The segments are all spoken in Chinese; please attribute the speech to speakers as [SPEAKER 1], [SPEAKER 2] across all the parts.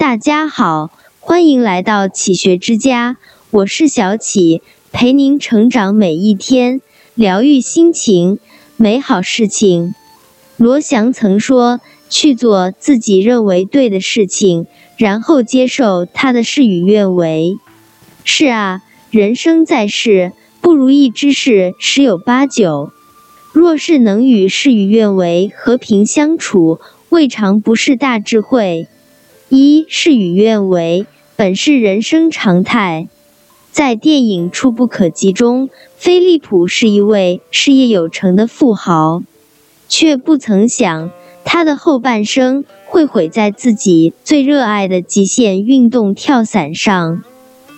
[SPEAKER 1] 大家好，欢迎来到启学之家，我是小启，陪您成长每一天，疗愈心情，美好事情。罗翔曾说：“去做自己认为对的事情，然后接受他的事与愿违。”是啊，人生在世，不如意之事十有八九。若是能与事与愿违和平相处，未尝不是大智慧。一事与愿违，本是人生常态。在电影《触不可及》中，菲利普是一位事业有成的富豪，却不曾想他的后半生会毁在自己最热爱的极限运动跳伞上。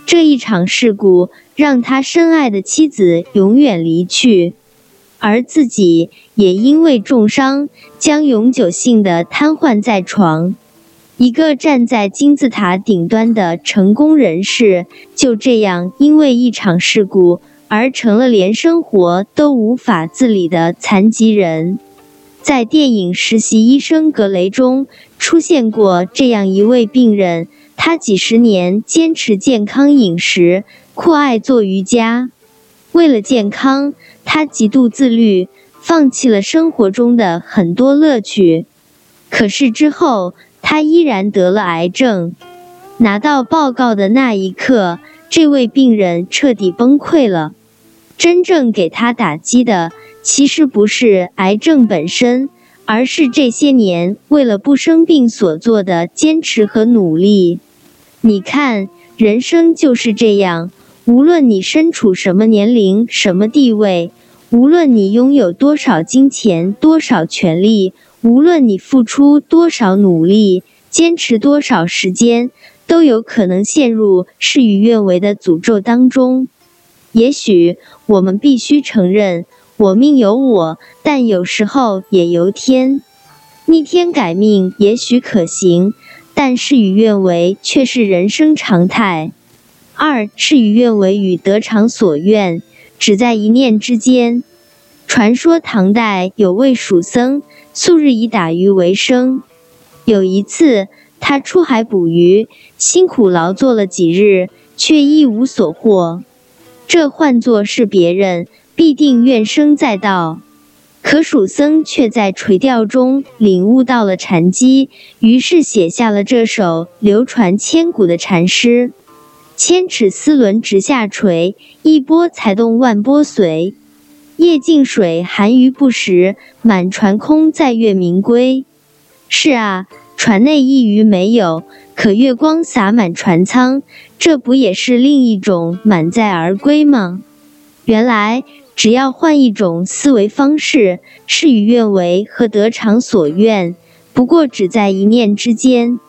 [SPEAKER 1] 这一场事故让他深爱的妻子永远离去，而自己也因为重伤将永久性的瘫痪在床。一个站在金字塔顶端的成功人士，就这样因为一场事故而成了连生活都无法自理的残疾人。在电影《实习医生格雷》中出现过这样一位病人，他几十年坚持健康饮食，酷爱做瑜伽。为了健康，他极度自律，放弃了生活中的很多乐趣。可是之后，他依然得了癌症。拿到报告的那一刻，这位病人彻底崩溃了。真正给他打击的，其实不是癌症本身，而是这些年为了不生病所做的坚持和努力。你看，人生就是这样，无论你身处什么年龄、什么地位，无论你拥有多少金钱、多少权利。无论你付出多少努力，坚持多少时间，都有可能陷入事与愿违的诅咒当中。也许我们必须承认，我命由我，但有时候也由天。逆天改命也许可行，但事与愿违却是人生常态。二，事与愿违与得偿所愿，只在一念之间。传说唐代有位蜀僧。素日以打鱼为生。有一次，他出海捕鱼，辛苦劳作了几日，却一无所获。这换作是别人，必定怨声载道。可蜀僧却在垂钓中领悟到了禅机，于是写下了这首流传千古的禅诗：“千尺丝纶直下垂，一波才动万波随。”夜静水寒鱼不食，满船空载月明归。是啊，船内一鱼没有，可月光洒满船舱，这不也是另一种满载而归吗？原来，只要换一种思维方式，事与愿违和得偿所愿，不过只在一念之间。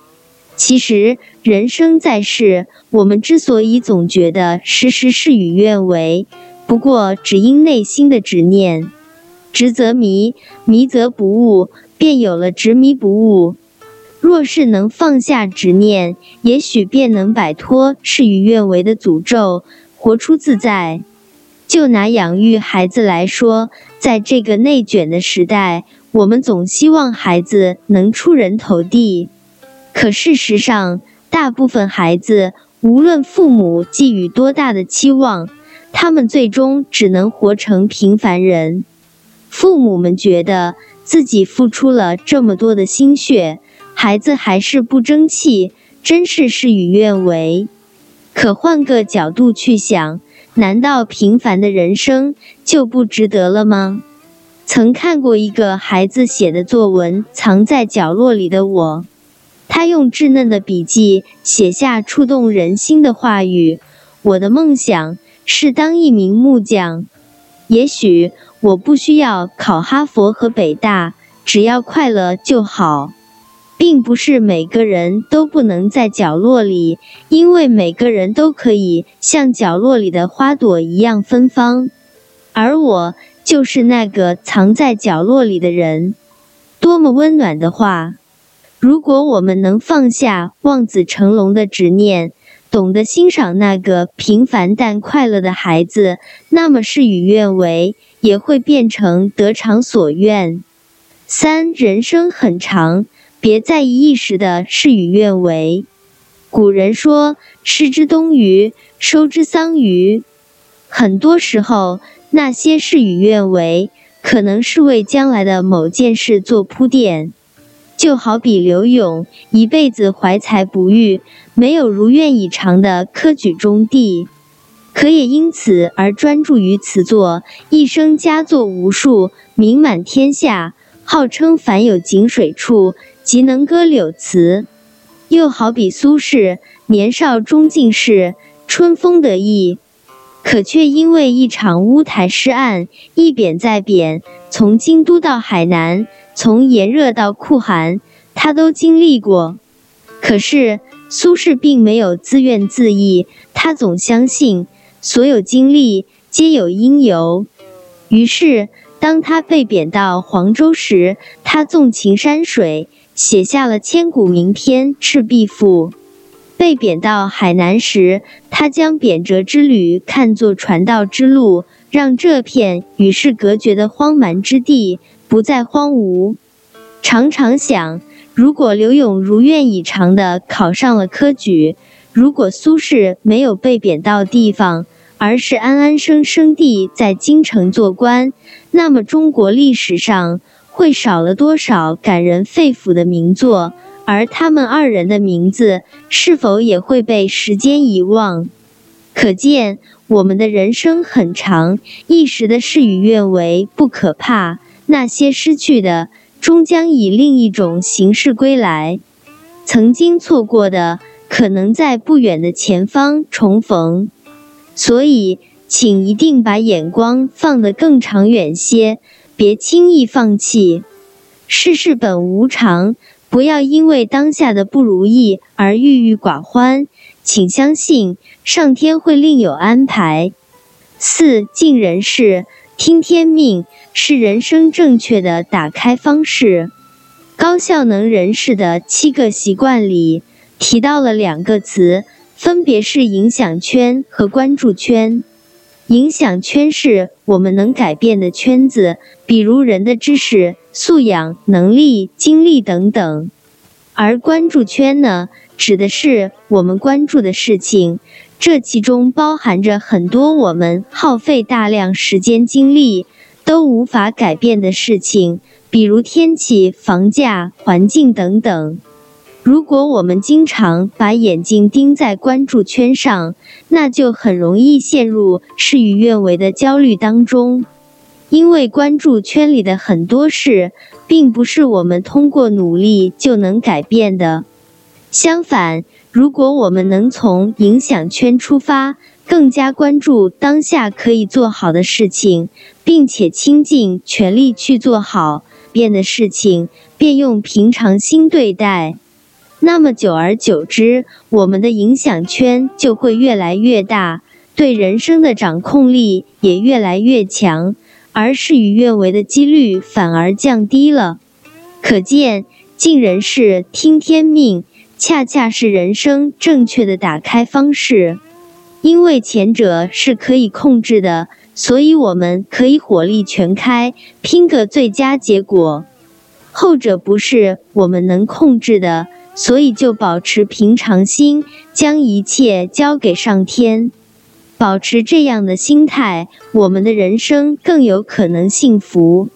[SPEAKER 1] 其实，人生在世，我们之所以总觉得时时事与愿违。不过，只因内心的执念，执则迷，迷则不悟，便有了执迷不悟。若是能放下执念，也许便能摆脱事与愿违的诅咒，活出自在。就拿养育孩子来说，在这个内卷的时代，我们总希望孩子能出人头地。可事实上，大部分孩子，无论父母寄予多大的期望，他们最终只能活成平凡人。父母们觉得自己付出了这么多的心血，孩子还是不争气，真是事与愿违。可换个角度去想，难道平凡的人生就不值得了吗？曾看过一个孩子写的作文《藏在角落里的我》，他用稚嫩的笔记写下触动人心的话语：“我的梦想。”是当一名木匠。也许我不需要考哈佛和北大，只要快乐就好。并不是每个人都不能在角落里，因为每个人都可以像角落里的花朵一样芬芳。而我就是那个藏在角落里的人。多么温暖的话！如果我们能放下望子成龙的执念。懂得欣赏那个平凡但快乐的孩子，那么事与愿违也会变成得偿所愿。三人生很长，别在意一时的事与愿违。古人说：“吃之东隅，收之桑榆。”很多时候，那些事与愿违，可能是为将来的某件事做铺垫。就好比刘勇一辈子怀才不遇，没有如愿以偿的科举中第，可也因此而专注于此作，一生佳作无数，名满天下，号称凡有井水处，即能歌柳词。又好比苏轼年少中进士，春风得意。可却因为一场乌台诗案，一贬再贬，从京都到海南，从炎热到酷寒，他都经历过。可是苏轼并没有自怨自艾，他总相信所有经历皆有因由。于是，当他被贬到黄州时，他纵情山水，写下了千古名篇《赤壁赋》。被贬到海南时，他将贬谪之旅看作传道之路，让这片与世隔绝的荒蛮之地不再荒芜。常常想，如果刘勇如愿以偿地考上了科举，如果苏轼没有被贬到地方，而是安安生生地在京城做官，那么中国历史上会少了多少感人肺腑的名作？而他们二人的名字是否也会被时间遗忘？可见我们的人生很长，一时的事与愿违不可怕，那些失去的终将以另一种形式归来。曾经错过的，可能在不远的前方重逢。所以，请一定把眼光放得更长远些，别轻易放弃。世事本无常。不要因为当下的不如意而郁郁寡欢，请相信上天会另有安排。四尽人事，听天命，是人生正确的打开方式。高效能人士的七个习惯里提到了两个词，分别是影响圈和关注圈。影响圈是我们能改变的圈子，比如人的知识、素养、能力、精力等等；而关注圈呢，指的是我们关注的事情，这其中包含着很多我们耗费大量时间精力都无法改变的事情，比如天气、房价、环境等等。如果我们经常把眼睛盯在关注圈上，那就很容易陷入事与愿违的焦虑当中。因为关注圈里的很多事，并不是我们通过努力就能改变的。相反，如果我们能从影响圈出发，更加关注当下可以做好的事情，并且倾尽全力去做好变的事情，便用平常心对待。那么久而久之，我们的影响圈就会越来越大，对人生的掌控力也越来越强，而事与愿违的几率反而降低了。可见，尽人事，听天命，恰恰是人生正确的打开方式。因为前者是可以控制的，所以我们可以火力全开，拼个最佳结果；后者不是我们能控制的。所以，就保持平常心，将一切交给上天。保持这样的心态，我们的人生更有可能幸福。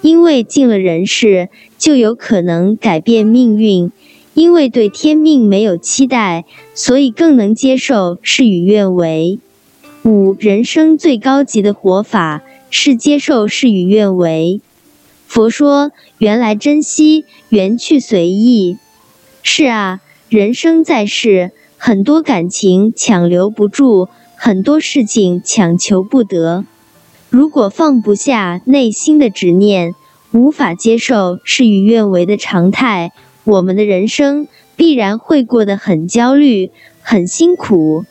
[SPEAKER 1] 因为尽了人事，就有可能改变命运。因为对天命没有期待，所以更能接受事与愿违。五，人生最高级的活法是接受事与愿违。佛说：“缘来珍惜，缘去随意。”是啊，人生在世，很多感情强留不住，很多事情强求不得。如果放不下内心的执念，无法接受事与愿违的常态，我们的人生必然会过得很焦虑、很辛苦。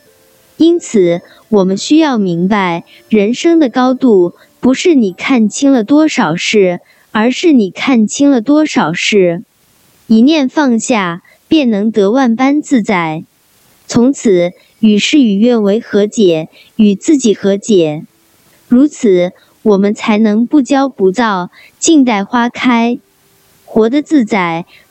[SPEAKER 1] 因此，我们需要明白，人生的高度不是你看清了多少事，而是你看清了多少事。一念放下，便能得万般自在。从此与事与愿违和解，与自己和解。如此，我们才能不骄不躁，静待花开，活得自在，